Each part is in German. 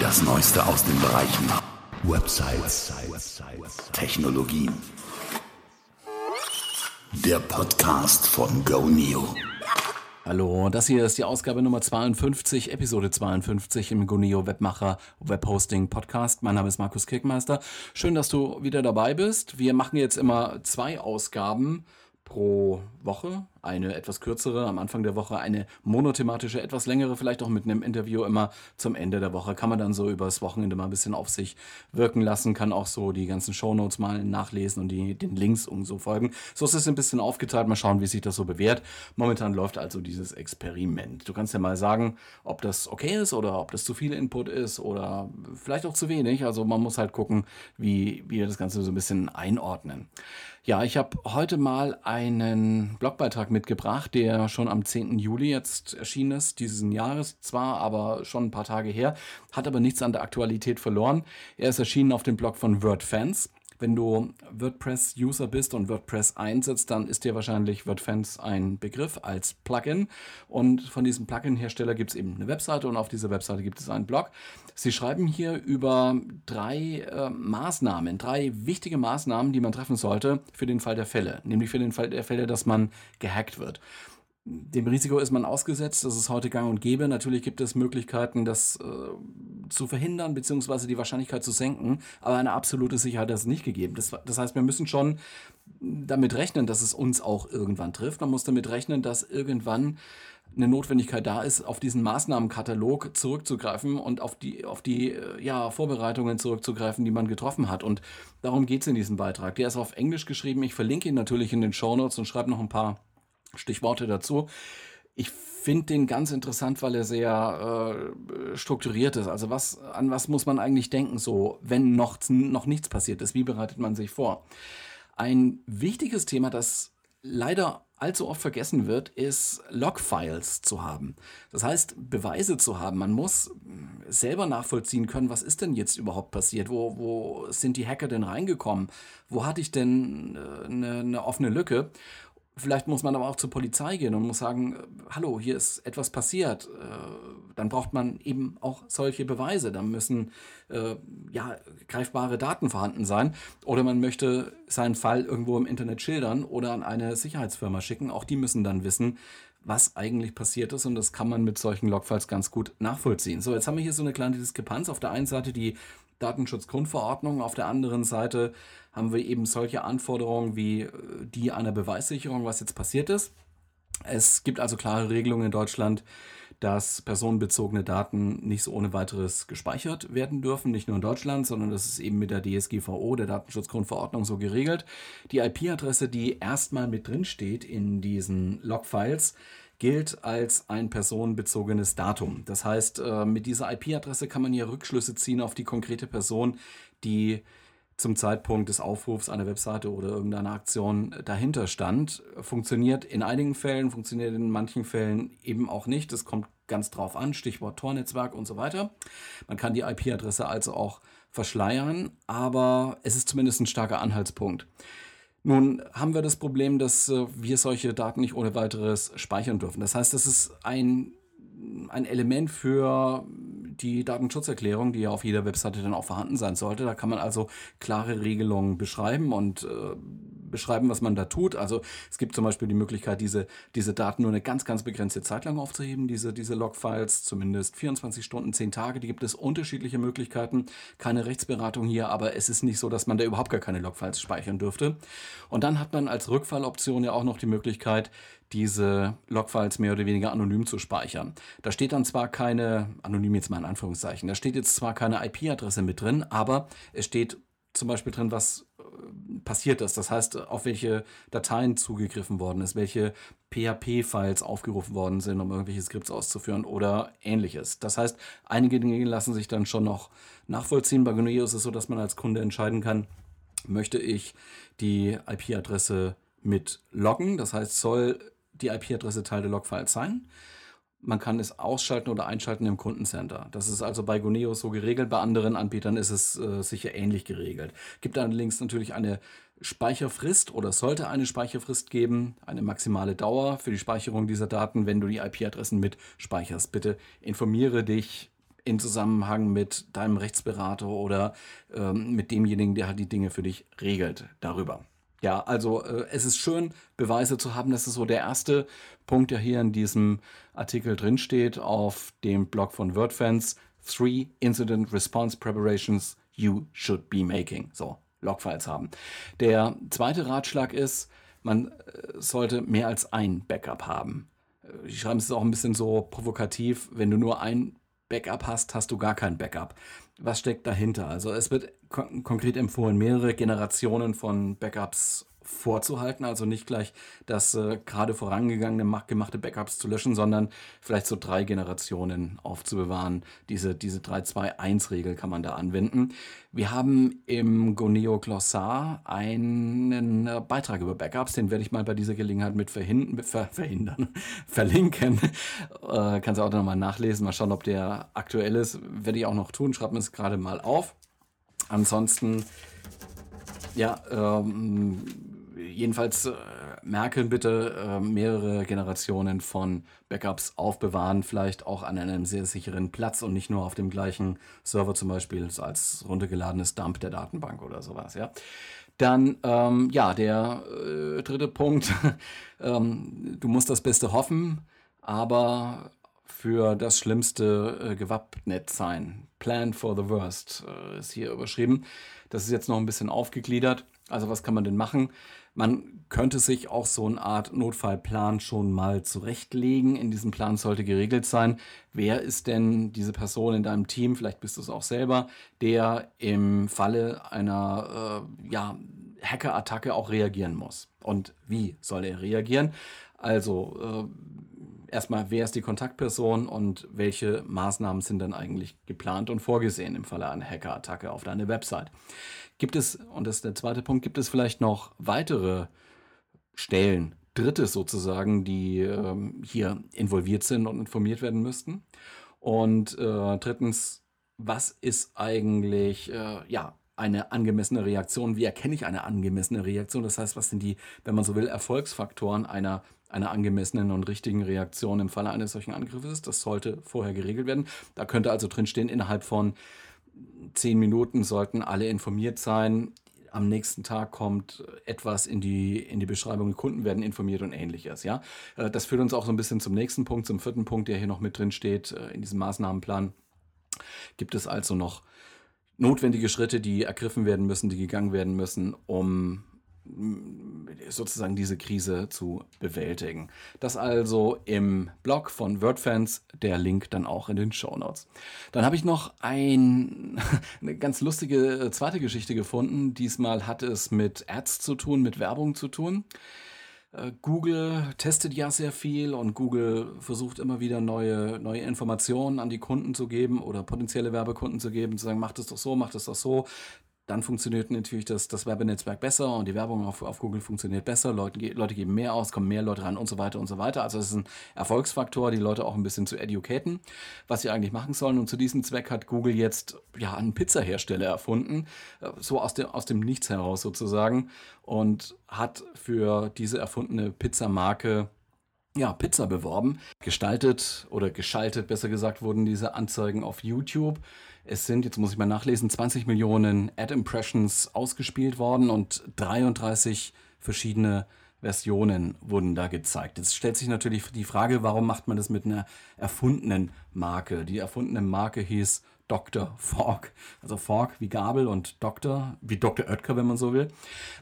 Das Neueste aus den Bereichen Websites, Technologien. Der Podcast von GoNeo. Hallo, das hier ist die Ausgabe Nummer 52, Episode 52 im Goneo Webmacher Webhosting Podcast. Mein Name ist Markus Kirkmeister. Schön, dass du wieder dabei bist. Wir machen jetzt immer zwei Ausgaben pro Woche, eine etwas kürzere am Anfang der Woche, eine monothematische, etwas längere, vielleicht auch mit einem Interview immer zum Ende der Woche. Kann man dann so übers Wochenende mal ein bisschen auf sich wirken lassen, kann auch so die ganzen Shownotes mal nachlesen und die, den Links und so folgen. So ist es ein bisschen aufgeteilt, mal schauen, wie sich das so bewährt. Momentan läuft also dieses Experiment. Du kannst ja mal sagen, ob das okay ist oder ob das zu viel Input ist oder vielleicht auch zu wenig. Also man muss halt gucken, wie, wir das Ganze so ein bisschen einordnen. Ja, ich habe heute mal einen Blogbeitrag mitgebracht, der schon am 10. Juli jetzt erschienen ist, diesen Jahres zwar, aber schon ein paar Tage her, hat aber nichts an der Aktualität verloren. Er ist erschienen auf dem Blog von WordFans. Wenn du WordPress-User bist und WordPress einsetzt, dann ist dir wahrscheinlich WordFans ein Begriff als Plugin. Und von diesem Plugin-Hersteller gibt es eben eine Webseite und auf dieser Webseite gibt es einen Blog. Sie schreiben hier über drei äh, Maßnahmen, drei wichtige Maßnahmen, die man treffen sollte für den Fall der Fälle. Nämlich für den Fall der Fälle, dass man gehackt wird dem Risiko ist man ausgesetzt, das ist heute gang und gäbe. Natürlich gibt es Möglichkeiten, das äh, zu verhindern, beziehungsweise die Wahrscheinlichkeit zu senken, aber eine absolute Sicherheit ist nicht gegeben. Das, das heißt, wir müssen schon damit rechnen, dass es uns auch irgendwann trifft. Man muss damit rechnen, dass irgendwann eine Notwendigkeit da ist, auf diesen Maßnahmenkatalog zurückzugreifen und auf die, auf die äh, ja, Vorbereitungen zurückzugreifen, die man getroffen hat. Und darum geht es in diesem Beitrag. Der ist auf Englisch geschrieben. Ich verlinke ihn natürlich in den Show Notes und schreibe noch ein paar Stichworte dazu. Ich finde den ganz interessant, weil er sehr äh, strukturiert ist. Also was, an was muss man eigentlich denken, so wenn noch, noch nichts passiert ist? Wie bereitet man sich vor? Ein wichtiges Thema, das leider allzu oft vergessen wird, ist Logfiles zu haben. Das heißt, Beweise zu haben. Man muss selber nachvollziehen können, was ist denn jetzt überhaupt passiert? Wo, wo sind die Hacker denn reingekommen? Wo hatte ich denn äh, eine, eine offene Lücke? Vielleicht muss man aber auch zur Polizei gehen und muss sagen, äh, hallo, hier ist etwas passiert. Äh, dann braucht man eben auch solche Beweise. Da müssen äh, ja, greifbare Daten vorhanden sein. Oder man möchte seinen Fall irgendwo im Internet schildern oder an eine Sicherheitsfirma schicken. Auch die müssen dann wissen, was eigentlich passiert ist. Und das kann man mit solchen Logfiles ganz gut nachvollziehen. So, jetzt haben wir hier so eine kleine Diskrepanz. Auf der einen Seite die Datenschutzgrundverordnung, auf der anderen Seite haben wir eben solche Anforderungen wie äh, die einer Beweissicherung, was jetzt passiert ist. Es gibt also klare Regelungen in Deutschland, dass personenbezogene Daten nicht so ohne weiteres gespeichert werden dürfen, nicht nur in Deutschland, sondern das ist eben mit der DSGVO, der Datenschutzgrundverordnung, so geregelt. Die IP-Adresse, die erstmal mit drin steht in diesen Logfiles, gilt als ein personenbezogenes Datum. Das heißt, äh, mit dieser IP-Adresse kann man ja Rückschlüsse ziehen auf die konkrete Person, die zum Zeitpunkt des Aufrufs einer Webseite oder irgendeiner Aktion dahinter stand. Funktioniert in einigen Fällen, funktioniert in manchen Fällen eben auch nicht. Das kommt ganz drauf an, Stichwort Tornetzwerk und so weiter. Man kann die IP-Adresse also auch verschleiern, aber es ist zumindest ein starker Anhaltspunkt. Nun haben wir das Problem, dass äh, wir solche Daten nicht ohne weiteres speichern dürfen. Das heißt, das ist ein, ein Element für die Datenschutzerklärung, die ja auf jeder Webseite dann auch vorhanden sein sollte. Da kann man also klare Regelungen beschreiben und äh, beschreiben, was man da tut. Also es gibt zum Beispiel die Möglichkeit, diese, diese Daten nur eine ganz, ganz begrenzte Zeit lang aufzuheben, diese, diese Logfiles, zumindest 24 Stunden, 10 Tage. Die gibt es unterschiedliche Möglichkeiten. Keine Rechtsberatung hier, aber es ist nicht so, dass man da überhaupt gar keine Logfiles speichern dürfte. Und dann hat man als Rückfalloption ja auch noch die Möglichkeit, diese Logfiles mehr oder weniger anonym zu speichern. Da steht dann zwar keine, anonym jetzt mal in Anführungszeichen, da steht jetzt zwar keine IP-Adresse mit drin, aber es steht zum Beispiel drin, was passiert ist. Das heißt, auf welche Dateien zugegriffen worden ist, welche PHP-Files aufgerufen worden sind, um irgendwelche Skripts auszuführen oder ähnliches. Das heißt, einige Dinge lassen sich dann schon noch nachvollziehen. Bei Gneo ist es so, dass man als Kunde entscheiden kann, möchte ich die IP-Adresse mit loggen. Das heißt, soll die IP-Adresse Teil der Logfiles sein. Man kann es ausschalten oder einschalten im Kundencenter. Das ist also bei Goneo so geregelt. Bei anderen Anbietern ist es äh, sicher ähnlich geregelt. Gibt allerdings natürlich eine Speicherfrist oder sollte eine Speicherfrist geben, eine maximale Dauer für die Speicherung dieser Daten, wenn du die IP-Adressen mit speicherst. Bitte informiere dich in Zusammenhang mit deinem Rechtsberater oder ähm, mit demjenigen, der halt die Dinge für dich regelt darüber. Ja, also äh, es ist schön, Beweise zu haben. Das ist so der erste Punkt, der hier in diesem Artikel drinsteht auf dem Blog von WordFans. Three Incident Response Preparations you should be making. So, Logfiles haben. Der zweite Ratschlag ist, man äh, sollte mehr als ein Backup haben. Äh, ich schreibe es auch ein bisschen so provokativ, wenn du nur ein Backup hast, hast du gar kein Backup. Was steckt dahinter? Also es wird kon konkret empfohlen, mehrere Generationen von Backups vorzuhalten, also nicht gleich das äh, gerade vorangegangene gemachte Backups zu löschen, sondern vielleicht so drei Generationen aufzubewahren. Diese, diese 3-2-1-Regel kann man da anwenden. Wir haben im Goneo Glossar einen äh, Beitrag über Backups, den werde ich mal bei dieser Gelegenheit mit verhindern, ver verhindern verlinken. Äh, kannst du auch nochmal nachlesen, mal schauen, ob der aktuell ist. Werde ich auch noch tun, schreib mir es gerade mal auf. Ansonsten, ja, ähm, jedenfalls äh, merken bitte äh, mehrere Generationen von Backups aufbewahren, vielleicht auch an einem sehr sicheren Platz und nicht nur auf dem gleichen Server zum Beispiel als runtergeladenes Dump der Datenbank oder sowas, ja. Dann, ähm, ja, der äh, dritte Punkt, ähm, du musst das Beste hoffen, aber für das Schlimmste äh, gewappnet sein. Plan for the worst äh, ist hier überschrieben. Das ist jetzt noch ein bisschen aufgegliedert. Also was kann man denn machen? Man könnte sich auch so eine Art Notfallplan schon mal zurechtlegen. In diesem Plan sollte geregelt sein, wer ist denn diese Person in deinem Team, vielleicht bist du es auch selber, der im Falle einer äh, ja, Hackerattacke auch reagieren muss. Und wie soll er reagieren? Also äh, erstmal, wer ist die Kontaktperson und welche Maßnahmen sind dann eigentlich geplant und vorgesehen im Falle einer Hackerattacke auf deine Website? Gibt es, und das ist der zweite Punkt, gibt es vielleicht noch weitere Stellen, Dritte sozusagen, die ähm, hier involviert sind und informiert werden müssten? Und äh, drittens, was ist eigentlich äh, ja, eine angemessene Reaktion? Wie erkenne ich eine angemessene Reaktion? Das heißt, was sind die, wenn man so will, Erfolgsfaktoren einer, einer angemessenen und richtigen Reaktion im Falle eines solchen Angriffes? Das sollte vorher geregelt werden. Da könnte also drinstehen, innerhalb von zehn Minuten sollten alle informiert sein. Am nächsten Tag kommt etwas in die, in die Beschreibung, die Kunden werden informiert und ähnliches. Ja? Äh, das führt uns auch so ein bisschen zum nächsten Punkt, zum vierten Punkt, der hier noch mit drin steht äh, in diesem Maßnahmenplan. Gibt es also noch notwendige Schritte, die ergriffen werden müssen, die gegangen werden müssen, um sozusagen diese Krise zu bewältigen. Das also im Blog von WordFans, der Link dann auch in den Show Notes. Dann habe ich noch ein, eine ganz lustige zweite Geschichte gefunden. Diesmal hat es mit Ads zu tun, mit Werbung zu tun. Äh, Google testet ja sehr viel und Google versucht immer wieder neue, neue Informationen an die Kunden zu geben oder potenzielle Werbekunden zu geben, zu sagen, macht es doch so, macht es doch so dann funktioniert natürlich das, das Werbenetzwerk besser und die Werbung auf, auf Google funktioniert besser, Leute, Leute geben mehr aus, kommen mehr Leute ran und so weiter und so weiter. Also es ist ein Erfolgsfaktor, die Leute auch ein bisschen zu educaten, was sie eigentlich machen sollen. Und zu diesem Zweck hat Google jetzt ja einen Pizzahersteller erfunden, äh, so aus dem, aus dem Nichts heraus sozusagen, und hat für diese erfundene Pizzamarke ja, Pizza beworben. Gestaltet oder geschaltet, besser gesagt, wurden diese Anzeigen auf YouTube. Es sind, jetzt muss ich mal nachlesen, 20 Millionen Ad-Impressions ausgespielt worden und 33 verschiedene Versionen wurden da gezeigt. Jetzt stellt sich natürlich die Frage, warum macht man das mit einer erfundenen Marke? Die erfundene Marke hieß Dr. Fork. Also Fork wie Gabel und Dr. wie Dr. Oetker, wenn man so will.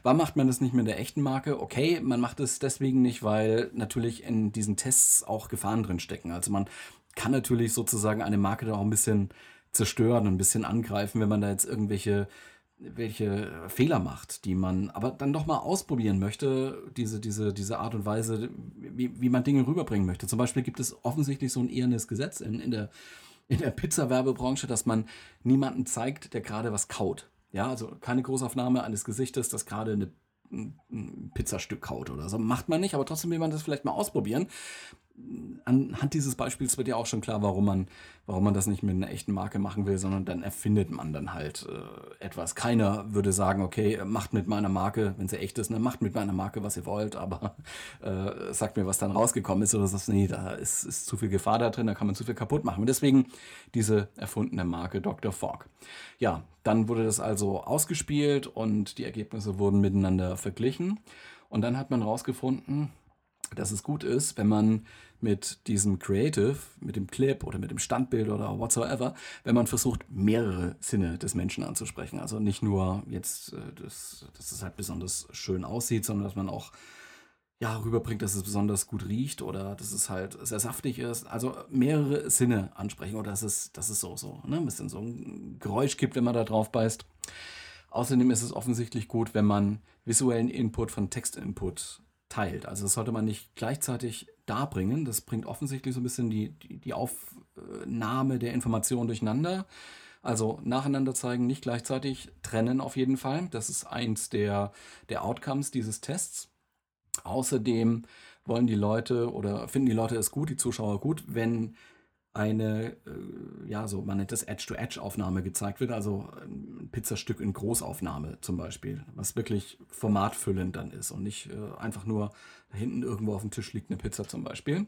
Warum macht man das nicht mit der echten Marke? Okay, man macht es deswegen nicht, weil natürlich in diesen Tests auch Gefahren drin stecken. Also man kann natürlich sozusagen eine Marke da auch ein bisschen zerstören, ein bisschen angreifen, wenn man da jetzt irgendwelche welche Fehler macht, die man aber dann doch mal ausprobieren möchte, diese, diese, diese Art und Weise, wie, wie man Dinge rüberbringen möchte. Zum Beispiel gibt es offensichtlich so ein ehrenes Gesetz in, in der, in der Pizza-Werbebranche, dass man niemanden zeigt, der gerade was kaut. Ja, also keine Großaufnahme eines Gesichtes, das gerade eine, ein Pizzastück kaut oder so. Macht man nicht, aber trotzdem will man das vielleicht mal ausprobieren anhand dieses Beispiels wird ja auch schon klar, warum man, warum man das nicht mit einer echten Marke machen will, sondern dann erfindet man dann halt äh, etwas. Keiner würde sagen, okay, macht mit meiner Marke, wenn sie echt ist, ne, macht mit meiner Marke, was ihr wollt, aber äh, sagt mir, was dann rausgekommen ist oder so. Nee, da ist, ist zu viel Gefahr da drin, da kann man zu viel kaputt machen. Und deswegen diese erfundene Marke Dr. Fogg. Ja, dann wurde das also ausgespielt und die Ergebnisse wurden miteinander verglichen. Und dann hat man rausgefunden, dass es gut ist, wenn man mit diesem Creative, mit dem Clip oder mit dem Standbild oder whatsoever, wenn man versucht, mehrere Sinne des Menschen anzusprechen. Also nicht nur jetzt, äh, dass, dass es halt besonders schön aussieht, sondern dass man auch ja, rüberbringt, dass es besonders gut riecht oder dass es halt sehr saftig ist. Also mehrere Sinne ansprechen oder dass es, dass es so, so ne, ein bisschen so ein Geräusch gibt, wenn man da drauf beißt. Außerdem ist es offensichtlich gut, wenn man visuellen Input von Textinput teilt. Also das sollte man nicht gleichzeitig darbringen. Das bringt offensichtlich so ein bisschen die, die, die Aufnahme der Informationen durcheinander. Also nacheinander zeigen, nicht gleichzeitig trennen auf jeden Fall. Das ist eins der, der Outcomes dieses Tests. Außerdem wollen die Leute oder finden die Leute es gut, die Zuschauer gut, wenn eine, äh, ja, so, man nennt das Edge-to-Edge-Aufnahme gezeigt wird, also Pizzastück in Großaufnahme zum Beispiel, was wirklich formatfüllend dann ist und nicht äh, einfach nur hinten irgendwo auf dem Tisch liegt eine Pizza zum Beispiel.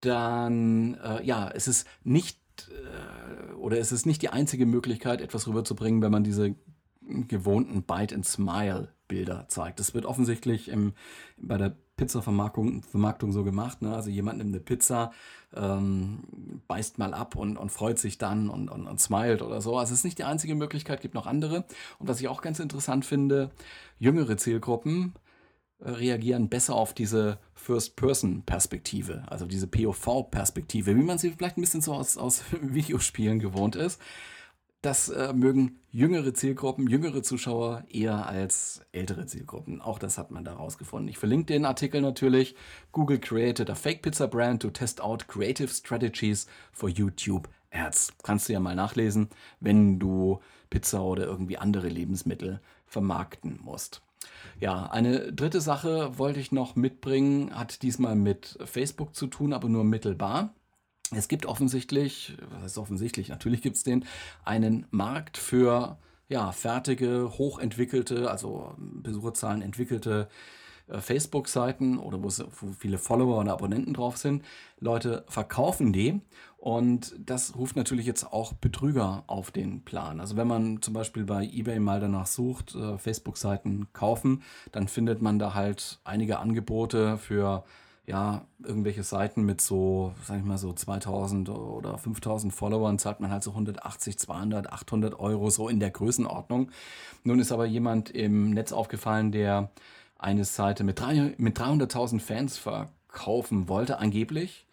Dann, äh, ja, es ist nicht, äh, oder es ist nicht die einzige Möglichkeit, etwas rüberzubringen, wenn man diese gewohnten Bite-and-Smile-Bilder zeigt. Das wird offensichtlich im, bei der Pizza-Vermarktung Vermarktung so gemacht. Ne? Also jemand nimmt eine Pizza, ähm, beißt mal ab und, und freut sich dann und, und, und smilet oder so. Also es ist nicht die einzige Möglichkeit, gibt noch andere. Und was ich auch ganz interessant finde, jüngere Zielgruppen äh, reagieren besser auf diese First-Person-Perspektive, also diese POV-Perspektive, wie man sie vielleicht ein bisschen so aus, aus Videospielen gewohnt ist das äh, mögen jüngere Zielgruppen, jüngere Zuschauer eher als ältere Zielgruppen. Auch das hat man da rausgefunden. Ich verlinke den Artikel natürlich. Google created a fake pizza brand to test out creative strategies for YouTube Ads. Kannst du ja mal nachlesen, wenn du Pizza oder irgendwie andere Lebensmittel vermarkten musst. Ja, eine dritte Sache wollte ich noch mitbringen, hat diesmal mit Facebook zu tun, aber nur mittelbar. Es gibt offensichtlich, was heißt offensichtlich, natürlich gibt es den, einen Markt für ja, fertige, hochentwickelte, also Besucherzahlen entwickelte äh, Facebook-Seiten oder wo, viele Follower und Abonnenten drauf sind. Leute verkaufen die und das ruft natürlich jetzt auch Betrüger auf den Plan. Also wenn man zum Beispiel bei eBay mal danach sucht, äh, Facebook-Seiten kaufen, dann findet man da halt einige Angebote für ja, irgendwelche Seiten mit so, sag ich mal, so 2000 oder 5000 Followern zahlt man halt so 180, 200, 800 Euro, so in der Größenordnung. Nun ist aber jemand im Netz aufgefallen, der eine Seite mit, mit 300.000 Fans verkaufen wollte, angeblich.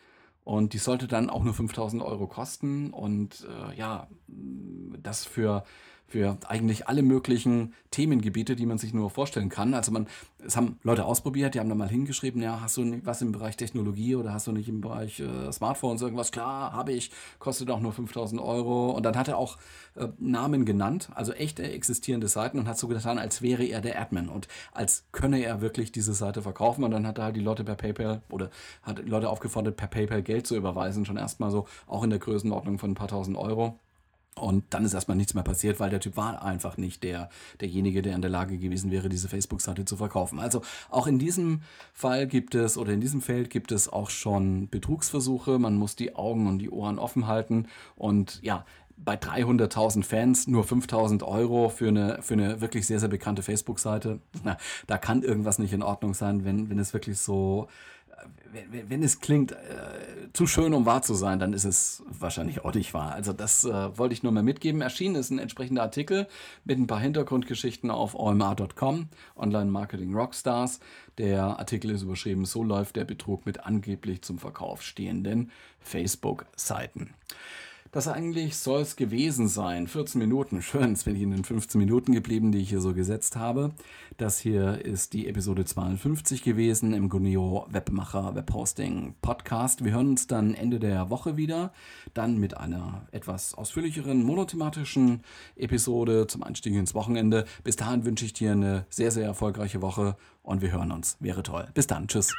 Und die sollte dann auch nur 5000 Euro kosten. Und äh, ja, das für für eigentlich alle möglichen Themengebiete, die man sich nur vorstellen kann. Also man, es haben Leute ausprobiert, die haben dann mal hingeschrieben, ja, hast du nicht was im Bereich Technologie oder hast du nicht im Bereich äh, Smartphones irgendwas? Klar, habe ich, kostet auch nur 5000 Euro. Und dann hat er auch äh, Namen genannt, also echte existierende Seiten und hat so getan, als wäre er der Admin und als könne er wirklich diese Seite verkaufen. Und dann hat er halt die Leute per PayPal oder hat Leute aufgefordert, per PayPal Geld zu überweisen, schon erstmal so, auch in der Größenordnung von ein paar tausend Euro. Und dann ist erstmal nichts mehr passiert, weil der Typ war einfach nicht der, derjenige, der in der Lage gewesen wäre, diese Facebook-Seite zu verkaufen. Also auch in diesem Fall gibt es oder in diesem Feld gibt es auch schon Betrugsversuche. Man muss die Augen und die Ohren offen halten. Und ja, bei 300.000 Fans nur 5.000 Euro für eine, für eine wirklich sehr, sehr bekannte Facebook-Seite. Da kann irgendwas nicht in Ordnung sein, wenn, wenn es wirklich so wenn, wenn es klingt äh, zu schön, um wahr zu sein, dann ist es wahrscheinlich auch nicht wahr. Also das äh, wollte ich nur mal mitgeben. Erschienen ist ein entsprechender Artikel mit ein paar Hintergrundgeschichten auf omr.com, Online Marketing Rockstars. Der Artikel ist überschrieben, so läuft der Betrug mit angeblich zum Verkauf stehenden Facebook-Seiten. Das eigentlich soll es gewesen sein. 14 Minuten, schön, jetzt bin ich in den 15 Minuten geblieben, die ich hier so gesetzt habe. Das hier ist die Episode 52 gewesen im Guneo Webmacher Webhosting Podcast. Wir hören uns dann Ende der Woche wieder, dann mit einer etwas ausführlicheren monothematischen Episode zum Einstieg ins Wochenende. Bis dahin wünsche ich dir eine sehr, sehr erfolgreiche Woche und wir hören uns. Wäre toll. Bis dann. Tschüss.